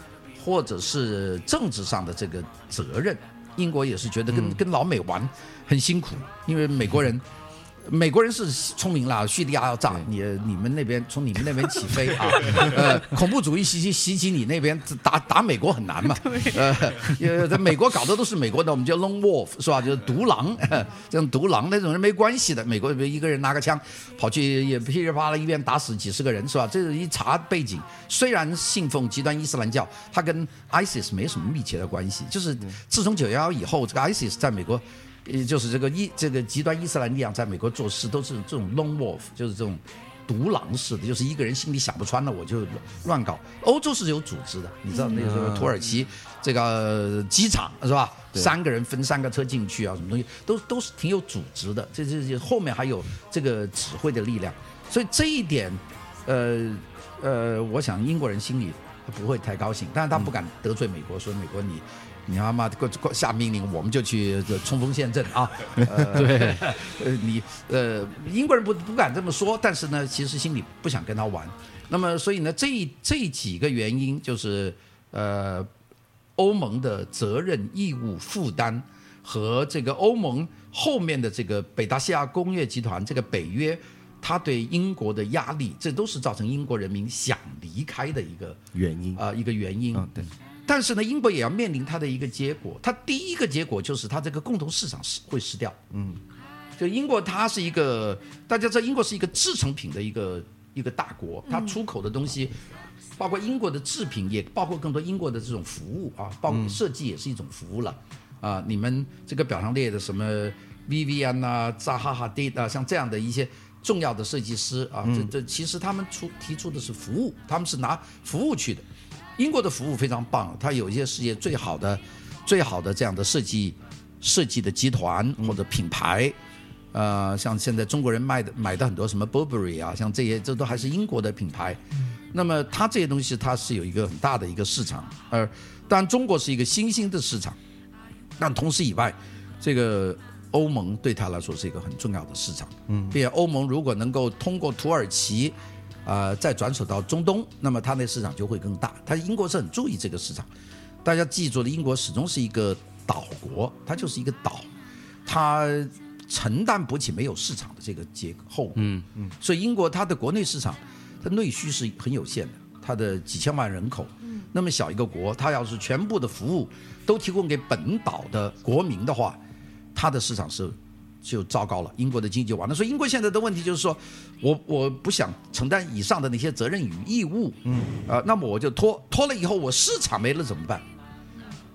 或者是政治上的这个责任。英国也是觉得跟、跟老美玩很辛苦，因为美国人。美国人是聪明了，叙利亚要炸你，你们那边从你们那边起飞啊，呃，恐怖主义袭击袭击你那边打打美国很难嘛，呃，呃，在美国搞的都是美国的，我们叫 lone wolf 是吧？就是独狼，这种独狼那种人没关系的，美国一个人拿个枪跑去也噼里啪啦一边打死几十个人是吧？这一查背景，虽然信奉极端伊斯兰教，他跟 ISIS 没什么密切的关系，就是自从九幺幺以后，这个 ISIS 在美国。也就是这个伊这个极端伊斯兰力量在美国做事都是这种 lone wolf，就是这种独狼式的，就是一个人心里想不穿了我就乱搞。欧洲是有组织的，你知道那个时候土耳其这个机场是吧？三个人分三个车进去啊，什么东西都都是挺有组织的。这这这后面还有这个指挥的力量，所以这一点，呃呃，我想英国人心里不会太高兴，但是他不敢得罪美国，说美国你。你他妈给我下命令，我们就去冲锋陷阵啊！呃，对，呃，你呃，英国人不不敢这么说，但是呢，其实心里不想跟他玩。那么，所以呢，这这几个原因就是呃，欧盟的责任、义务、负担和这个欧盟后面的这个北大西亚工业集团这个北约，它对英国的压力，这都是造成英国人民想离开的一个原因啊、一个原因。嗯，对，但是呢，英国也要面临它的一个结果，它第一个结果就是它这个共同市场是会失掉。嗯，就英国它是一个，大家知道英国是一个制成品的一个一个大国，它出口的东西，包括英国的制品，也包括更多英国的这种服务啊，包括设计也是一种服务了。啊，你们这个表上列的什么 Vivian 啊、扎哈哈迪啊，像这样的一些重要的设计师啊，这这其实他们出提出的是服务，他们是拿服务去的。英国的服务非常棒，它有一些世界最好的、最好的这样的设计设计的集团或者品牌，呃，像现在中国人卖的买的很多什么 Burberry 啊，像这些这都还是英国的品牌。那么它这些东西它是有一个很大的一个市场，而当然中国是一个新兴的市场，但同时以外，这个欧盟对他来说是一个很重要的市场。嗯，并且欧盟如果能够通过土耳其。呃，再转手到中东，那么它那市场就会更大。他英国是很注意这个市场，大家记住了，英国始终是一个岛国，它就是一个岛，它承担不起没有市场的这个结后果。嗯嗯，所以英国它的国内市场，它内需是很有限的，它的几千万人口，那么小一个国，它要是全部的服务都提供给本岛的国民的话，它的市场是就糟糕了，英国的经济完了。所以英国现在的问题就是说，我我不想承担以上的那些责任与义务，嗯，啊，那么我就拖拖了以后，我市场没了怎么办？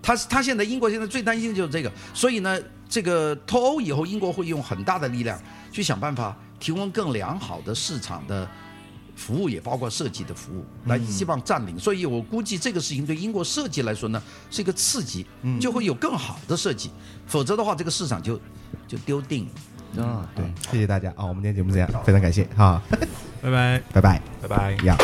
他他现在英国现在最担心的就是这个，所以呢，这个脱欧以后，英国会用很大的力量去想办法提供更良好的市场的服务，也包括设计的服务，来希望占领。所以我估计这个事情对英国设计来说呢，是一个刺激，就会有更好的设计，否则的话，这个市场就就丢定了。啊，对，谢谢大家啊，我们今天节目这样，非常感谢哈，拜拜。拜拜，拜拜。呀。